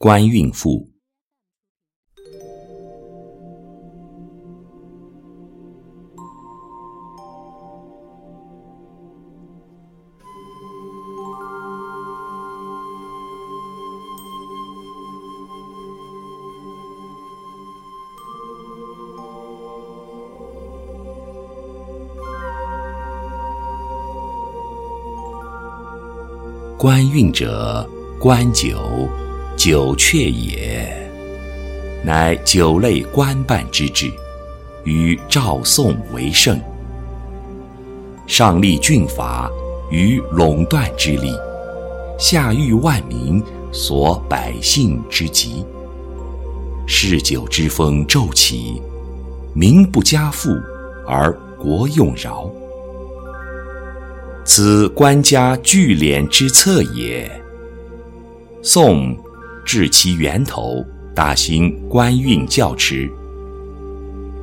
官运赋。官运者，官酒，酒阙也，乃酒类官办之制，与赵宋为盛。上立郡法，于垄断之力，下育万民，所百姓之急。嗜酒之风骤起，民不加赋，而国用饶。此官家聚敛之策也。宋至其源头，大兴官运教池，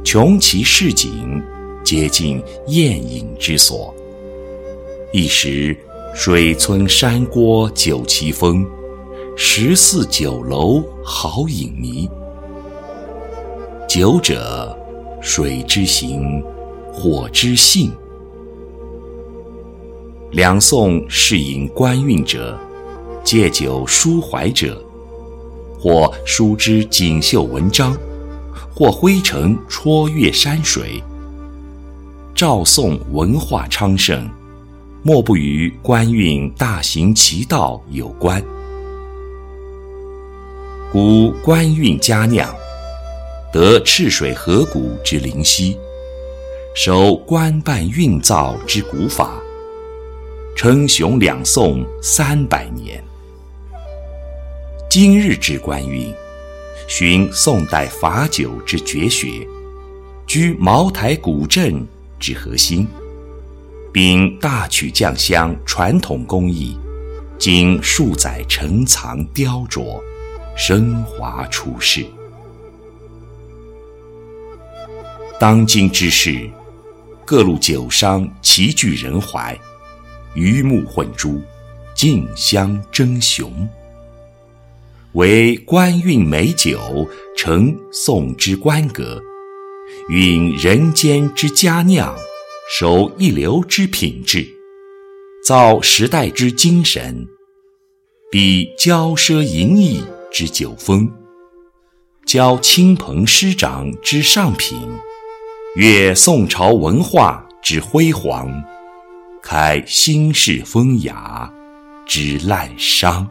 穷其市井，皆近宴饮之所。一时水村山郭酒旗风，十四酒楼好饮迷。酒者，水之行，火之性。两宋是饮官运者，借酒抒怀者，或书之锦绣文章，或挥城戳越山水。赵宋文化昌盛，莫不与官运大行其道有关。古官运佳酿，得赤水河谷之灵犀，守官办运造之古法。称雄两宋三百年。今日之官运，寻宋代法酒之绝学，居茅台古镇之核心，并大取酱香传统工艺，经数载陈藏雕琢，升华出世。当今之世，各路酒商齐聚人怀。鱼目混珠，竞相争雄。为官运美酒，成宋之官格，蕴人间之佳酿，守一流之品质，造时代之精神，比骄奢淫逸之酒风，教亲朋师长之上品，阅宋朝文化之辉煌。开新式风雅之滥觞。